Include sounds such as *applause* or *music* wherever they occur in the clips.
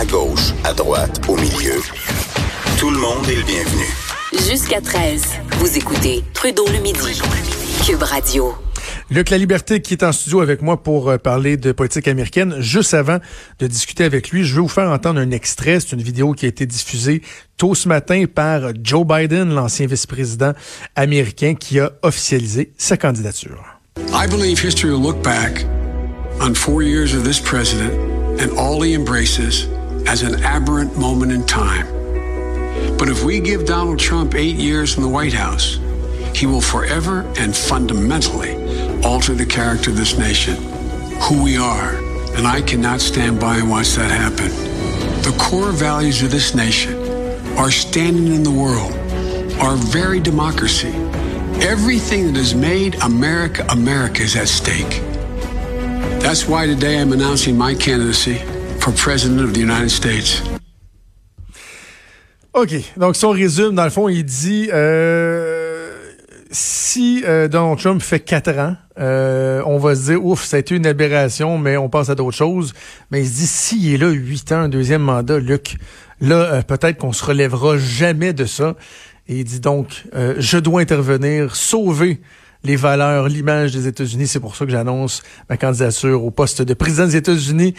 À gauche, à droite, au milieu. Tout le monde est le bienvenu. Jusqu'à 13, vous écoutez Trudeau le midi. Cube Radio. Luc La Liberté qui est en studio avec moi pour euh, parler de politique américaine. Juste avant de discuter avec lui, je vais vous faire entendre un extrait. C'est une vidéo qui a été diffusée tôt ce matin par Joe Biden, l'ancien vice-président américain qui a officialisé sa candidature. I believe history will look back on four years of this president and all he embraces as an aberrant moment in time. But if we give Donald Trump eight years in the White House, he will forever and fundamentally alter the character of this nation, who we are. And I cannot stand by and watch that happen. The core values of this nation, our standing in the world, our very democracy, everything that has made America America is at stake. That's why today I'm announcing my candidacy for President of the United States. OK. Donc, si on résume, dans le fond, il dit euh, si euh, Donald Trump fait quatre ans, euh, on va se dire ouf, ça a été une aberration, mais on passe à d'autres choses. Mais il se dit s'il est là huit ans, un deuxième mandat, Luc, là, euh, peut-être qu'on se relèvera jamais de ça. Et il dit donc euh, je dois intervenir, sauver les valeurs, l'image des États-Unis. C'est pour ça que j'annonce ma candidature au poste de président des États-Unis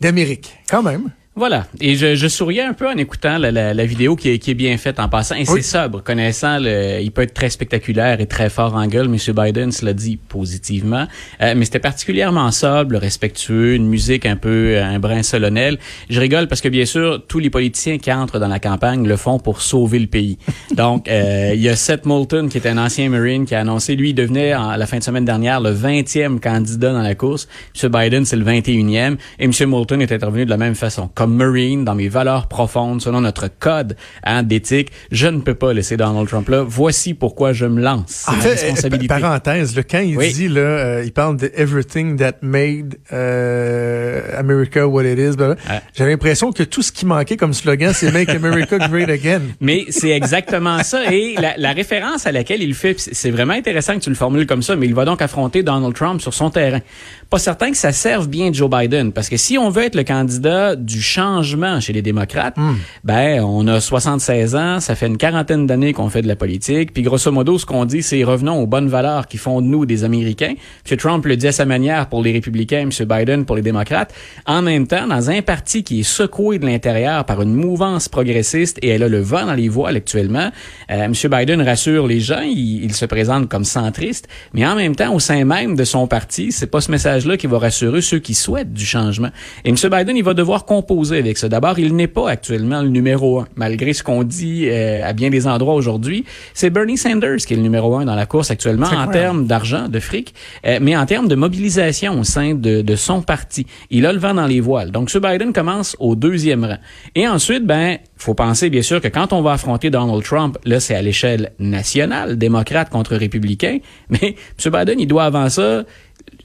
d'Amérique. Quand même. Voilà. Et je, je, souriais un peu en écoutant la, la, la vidéo qui est, qui est, bien faite en passant. Et c'est sobre. Connaissant, le, il peut être très spectaculaire et très fort en gueule. M. Biden cela dit positivement. Euh, mais c'était particulièrement sobre, respectueux, une musique un peu, un brin solennel. Je rigole parce que, bien sûr, tous les politiciens qui entrent dans la campagne le font pour sauver le pays. Donc, euh, il y a Seth Moulton, qui est un ancien Marine, qui a annoncé, lui, il devenait, en, la fin de semaine dernière, le 20e candidat dans la course. M. Biden, c'est le 21e. Et M. Moulton est intervenu de la même façon. Marine, dans mes valeurs profondes, selon notre code hein, d'éthique, je ne peux pas laisser Donald Trump là. Voici pourquoi je me lance. En fait, responsabilité. parenthèse, le quand il oui. dit là, euh, il parle de everything that made euh, America what it is. Ben, ah. J'avais l'impression que tout ce qui manquait comme slogan, c'est Make America Great Again. *laughs* Mais c'est exactement ça. Et la, la, référence à laquelle il fait, c'est vraiment intéressant que tu le formules comme ça. Mais il va donc affronter Donald Trump sur son terrain. Pas certain que ça serve bien Joe Biden, parce que si on veut être le candidat du changement chez les démocrates, mm. ben on a 76 ans, ça fait une quarantaine d'années qu'on fait de la politique, puis grosso modo ce qu'on dit c'est revenons aux bonnes valeurs qui font de nous des Américains. M. Trump le dit à sa manière pour les républicains, M. Biden pour les démocrates. En même temps, dans un parti qui est secoué de l'intérieur par une mouvance progressiste et elle a le vent dans les voiles actuellement, euh, M. Biden rassure les gens, il, il se présente comme centriste, mais en même temps au sein même de son parti, c'est pas ce message là qui va rassurer ceux qui souhaitent du changement. Et M. Biden, il va devoir composer avec ça. D'abord, il n'est pas actuellement le numéro un, malgré ce qu'on dit euh, à bien des endroits aujourd'hui. C'est Bernie Sanders qui est le numéro un dans la course actuellement en termes d'argent, de fric, euh, mais en termes de mobilisation au sein de, de, son parti. Il a le vent dans les voiles. Donc, M. Biden commence au deuxième rang. Et ensuite, ben, faut penser bien sûr que quand on va affronter Donald Trump, là, c'est à l'échelle nationale, démocrate contre républicain. *laughs* Mais M. Biden, il doit avant ça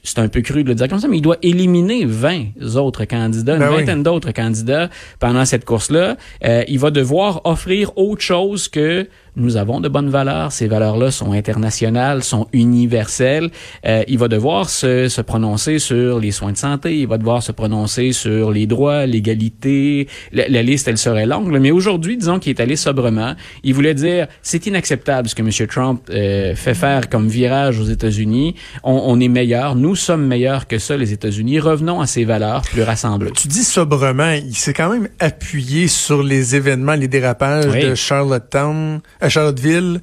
c'est un peu cru de le dire comme ça, mais il doit éliminer 20 autres candidats, ben une vingtaine oui. d'autres candidats pendant cette course-là. Euh, il va devoir offrir autre chose que nous avons de bonnes valeurs. Ces valeurs-là sont internationales, sont universelles. Euh, il va devoir se, se, prononcer sur les soins de santé. Il va devoir se prononcer sur les droits, l'égalité. La, la, liste, elle serait longue. Mais aujourd'hui, disons qu'il est allé sobrement. Il voulait dire, c'est inacceptable ce que M. Trump euh, fait faire comme virage aux États-Unis. On, on, est meilleur. Nous sommes meilleurs que ça, les États-Unis. Revenons à ces valeurs plus rassemblantes. Tu dis sobrement. Il s'est quand même appuyé sur les événements, les dérapages oui. de Charlottetown à Charlottesville.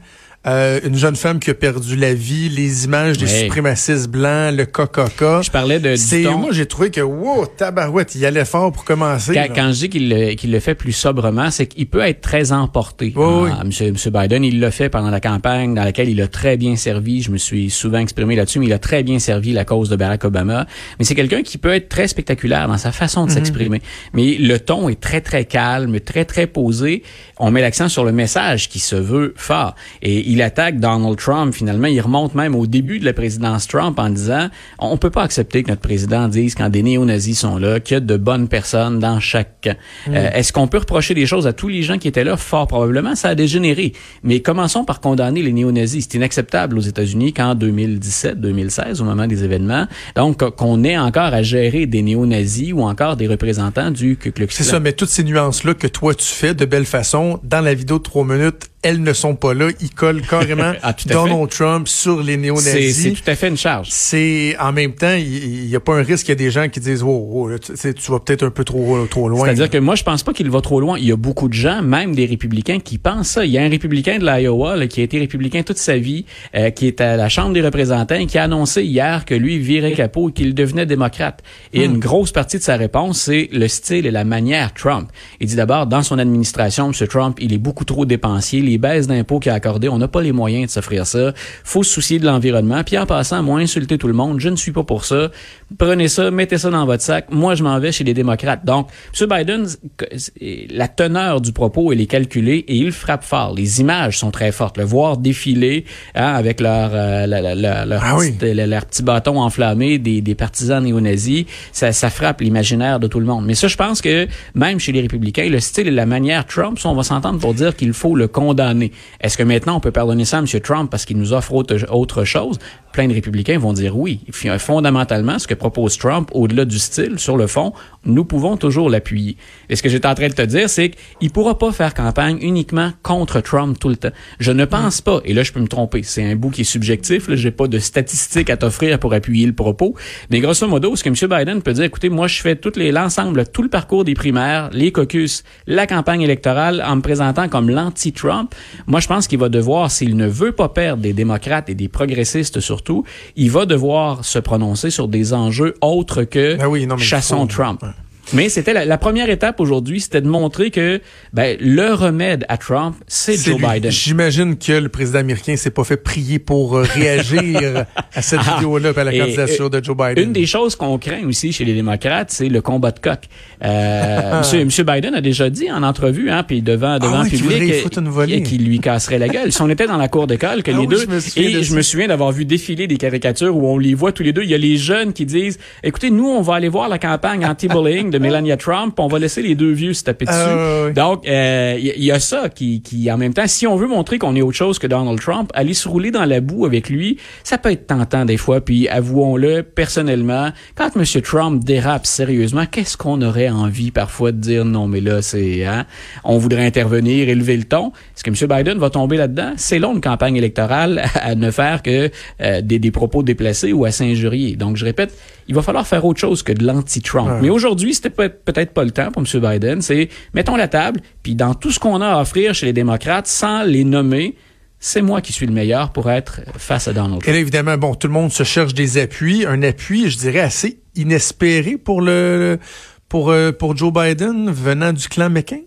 Euh, une jeune femme qui a perdu la vie, les images des oui. suprémacistes blancs, le coca Je parlais de c'est moi j'ai trouvé que wow, tabarouette, il allait fort pour commencer. Quand, quand je dis qu'il le, le fait plus sobrement, c'est qu'il peut être très emporté. Oui, ah, monsieur, monsieur Biden, il l'a fait pendant la campagne dans laquelle il a très bien servi, je me suis souvent exprimé là-dessus, mais il a très bien servi la cause de Barack Obama, mais c'est quelqu'un qui peut être très spectaculaire dans sa façon de mm -hmm. s'exprimer. Mais le ton est très très calme, très très posé. On met l'accent sur le message qui se veut fort et il attaque Donald Trump. Finalement, il remonte même au début de la présidence Trump en disant on peut pas accepter que notre président dise quand des néo-nazis sont là qu'il y a de bonnes personnes dans chaque camp. Mm. Euh, Est-ce qu'on peut reprocher des choses à tous les gens qui étaient là? Fort probablement, ça a dégénéré. Mais commençons par condamner les néo-nazis. C'est inacceptable aux États-Unis qu'en 2017-2016, au moment des événements, donc qu'on ait encore à gérer des néo-nazis ou encore des représentants du Ku Klux Klan. C'est ça, mais toutes ces nuances-là que toi tu fais de belle façon, dans la vidéo de trois minutes, elles ne sont pas là. Ils collent carrément *laughs* Ah, Donald Trump sur les C'est c'est néo-nazis. tout à fait une charge. C'est en même temps, il n'y a pas un risque qu'il y a des gens qui disent oh, oh, tu, vas peut-être un peu trop trop loin. C'est-à-dire que moi, je pense pas qu'il va trop loin. Il y a beaucoup de gens, même des républicains, qui pensent ça. Il y a un républicain de l'Iowa là, qui a été républicain toute sa vie, euh, qui est à la Chambre des représentants, et qui a annoncé hier que lui virait capot et qu'il devenait démocrate. Et une grosse partie de sa réponse, c'est le style et la manière Trump. Il dit d'abord, dans son administration, M. Trump, il est beaucoup trop dépensier. Les baisses d'impôts qu'il a accordées, on n'a pas les moyens de s'offrir ça. faut se soucier de l'environnement. Puis en passant, moi, insulter tout le monde, je ne suis pas pour ça. Prenez ça, mettez ça dans votre sac. Moi, je m'en vais chez les démocrates. Donc, M. Biden, la teneur du propos, elle est calculée et il frappe fort. Les images sont très fortes. Le voir défiler hein, avec leur, euh, la- la- la- leur, Ah oui. petite- le- leur petit bâton enflammé des, des partisans néo-nazis, ça, ça frappe l'imaginaire de tout le monde. Mais ça, je pense que même chez les républicains, le style et la manière Trump, on va pour dire qu'il faut le condamner. Est-ce que maintenant on peut pardonner ça à M. Trump parce qu'il nous offre autre chose? Plein de républicains vont dire oui. Euh, Fondamentalement, ce que propose Trump, au-delà du style, sur le fond, nous pouvons toujours l'appuyer. Et ce que j'étais en train de te dire, c'est qu'il pourra pas faire campagne uniquement contre Trump tout le temps. Je ne pense pas, et là je peux me tromper, c'est un bout qui est subjectif, là, j'ai pas de statistiques à t'offrir pour appuyer le propos, mais grosso modo, ce que M. Biden peut dire, écoutez, moi je fais toutes les l'ensemble, tout le parcours des primaires, les caucus, la campagne électorale en me présentant comme l'anti-Trump. Moi je pense qu'il va devoir, s'il ne veut pas perdre des démocrates et des progressistes surtout, il va devoir se prononcer sur des enjeux autres que Ben oui, non, chassons Trump. ouais. Mais c'était la, la première étape aujourd'hui, c'était de montrer que ben, le remède à Trump, c'est Joe lui. Biden. J'imagine que le président américain s'est pas fait prier pour euh, réagir *laughs* à cette Ah. vidéo-là, à la Et, candidature de Joe Biden. Une des choses qu'on craint aussi chez les démocrates, c'est le combat de coq. Euh, *laughs* monsieur, monsieur Biden a déjà dit en entrevue, hein, puis devant devant Ah le qu'il public, qu'il lui casserait la gueule. Si on était dans la cour d'école, que Ah les oui, deux, je de et je me souviens d'avoir vu défiler des caricatures où on les voit tous les deux. Il y a les jeunes qui disent, écoutez, nous, on va aller voir la campagne anti-bullying de Melania Trump, on va laisser les deux vieux se taper dessus. Ah, oui. Donc, euh, il y, il y a ça qui, qui, en même temps, si on veut montrer qu'on est autre chose que Donald Trump, aller se rouler dans la boue avec lui, ça peut être tentant des fois. Puis, avouons-le, personnellement, quand M. Trump dérape sérieusement, qu'est-ce qu'on aurait envie parfois de dire non, mais là, c'est, hein, on voudrait intervenir, élever le ton. Est-ce que M. Biden va tomber là-dedans? C'est long une campagne électorale *laughs* à ne faire que euh, des, des propos déplacés ou à s'injurier. Donc, je répète, il va falloir faire autre chose que de l'anti-Trump. Mais aujourd'hui, c'était peut- peut-être pas le temps pour M. Biden. C'est mettons la table, puis dans tout ce qu'on a à offrir chez les démocrates, sans les nommer, c'est moi qui suis le meilleur pour être face à Donald Et Trump. là, évidemment, bon, tout le monde se cherche des appuis. Un appui, je dirais, assez inespéré pour le pour, euh, pour Joe Biden venant du clan McCain.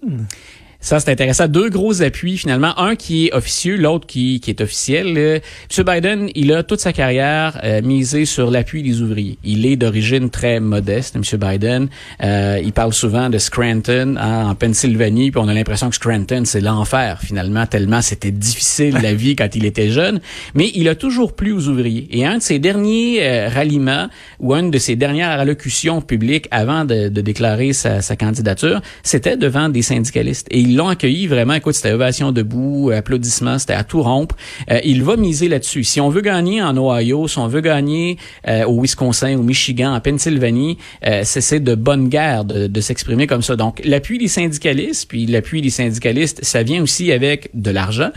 Ça, c'est intéressant. Deux gros appuis, finalement. Un qui est officieux, l'autre qui, qui est officiel. Euh, M. Biden, il a toute sa carrière euh, misé sur l'appui des ouvriers. Il est d'origine très modeste, M. Biden. Euh, il parle souvent de Scranton hein, en Pennsylvanie, puis on a l'impression que Scranton, c'est l'enfer, finalement, tellement c'était difficile la vie quand il était jeune. Mais il a toujours plu aux ouvriers. Et un de ses derniers euh, ralliements, ou une de ses dernières allocutions publiques avant de, de déclarer sa, sa candidature, c'était devant des syndicalistes. Ils l'ont accueilli vraiment, écoute, c'était ovation debout, applaudissements, c'était à tout rompre. Euh, il va miser là-dessus. Si on veut gagner en Ohio, si on veut gagner euh, au Wisconsin, au Michigan, en Pennsylvanie, euh, c'est c'est de bonne guerre de, de s'exprimer comme ça. Donc, l'appui des syndicalistes, puis l'appui des syndicalistes, ça vient aussi avec de l'argent.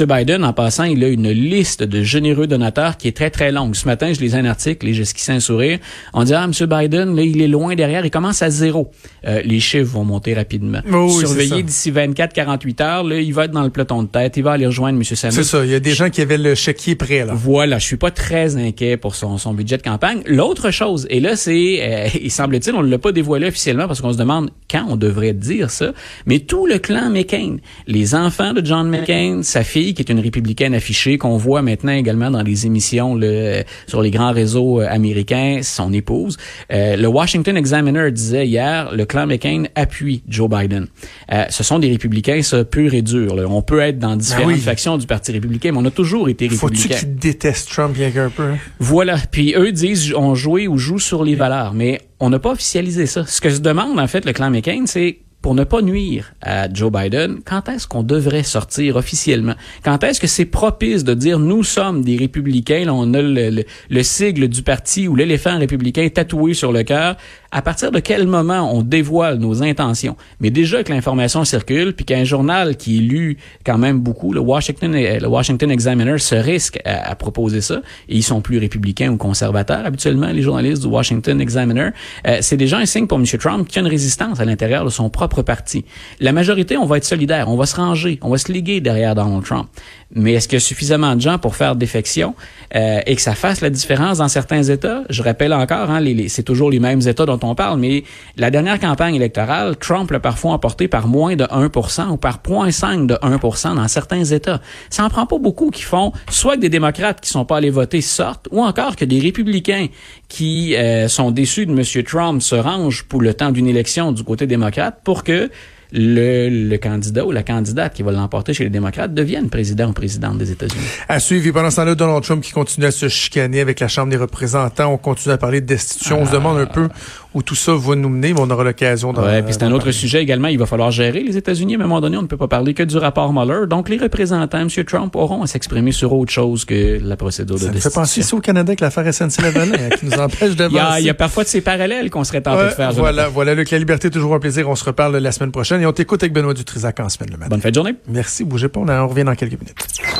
M. Biden, en passant, il a une liste de généreux donateurs qui est très, très longue. Ce matin, je lisais un article et j'esquissais un sourire. On dit, ah, M. Biden, là, il est loin derrière, il commence à zéro. Euh, les chiffres vont monter rapidement. Oh oui, Surveillez d'ici 24-48 heures, là, il va être dans le peloton de tête, il va aller rejoindre M. Sanders. C'est ça. Il y a des gens qui avaient le chéquier prêt, là. Voilà, je suis pas très inquiet pour son, son budget de campagne. L'autre chose, et là c'est, euh, *laughs* il semble-t-il, on ne l'a pas dévoilé officiellement parce qu'on se demande quand on devrait dire ça, mais tout le clan McCain, les enfants de John McCain, sa fille qui est une républicaine affichée, qu'on voit maintenant également dans les émissions là, sur les grands réseaux euh, américains, son épouse. Euh, le Washington Examiner disait hier, le clan McCain appuie Joe Biden. Euh, ce sont des républicain, ça, pur et dur. Là. On peut être dans différentes Ben oui. factions du Parti républicain, mais on a toujours été Faut-tu républicain. qu'ils détestent Trump bien qu'un peu? Voilà. Puis eux disent on joue ou joue sur les valeurs, mais on n'a pas officialisé ça. Ce que se demande en fait le clan McCain, c'est pour ne pas nuire à Joe Biden, quand est-ce qu'on devrait sortir officiellement? Quand est-ce que c'est propice de dire nous sommes des républicains, là, on a le, le- le sigle du parti ou l'éléphant républicain tatoué sur le cœur? À partir de quel moment on dévoile nos intentions? Mais déjà que l'information circule, puis qu'un journal qui est lu quand même beaucoup, le Washington, le Washington Examiner se risque à, à proposer ça, et ils sont plus républicains ou conservateurs habituellement, les journalistes du Washington Examiner, euh, c'est déjà un signe pour M. Trump qu'il y a une résistance à l'intérieur de son propre La majorité, on va être solidaire, on va se ranger, on va se liguer derrière Donald Trump. Mais est-ce qu'il y a suffisamment de gens pour faire défection euh, et que ça fasse la différence dans certains États? Je rappelle encore, hein, les, les- c'est toujours les mêmes États dont on parle, mais la dernière campagne électorale, Trump l'a parfois emporté par moins de 1% ou par 0,5 de 1% dans certains États. Ça en prend pas beaucoup qui font soit que des démocrates qui sont pas allés voter sortent, ou encore que des républicains qui euh, sont déçus de M. Trump se rangent pour le temps d'une élection du côté démocrate pour que le, candidat ou la candidate qui va l'emporter chez les démocrates devienne président ou présidente des États-Unis. À suivre. Et pendant ce temps-là, Donald Trump qui continue à se chicaner avec la Chambre des représentants. On continue à parler de destitution. On se demande un peu où tout ça va nous mener, mais on aura l'occasion d'en Ouais, puis c'est un autre parler. sujet également. Il va falloir gérer les États-Unis. À un moment donné, on ne peut pas parler que du rapport Mueller. Donc, les représentants, M. Trump, auront à s'exprimer sur autre chose que la procédure de Ça me fait destitution. penser ici au Canada avec l'affaire SNC-Lavalin hein, qui nous empêche d'avancer. *laughs* il y a parfois de ces parallèles qu'on serait tenté de faire. voilà, voilà, Luc, la liberté, toujours un plaisir. On se reparle la semaine prochaine et on t'écoute avec Benoît Dutrisac en semaine le matin. Bonne fin de journée. Merci, bougez pas, on, on revient dans quelques minutes.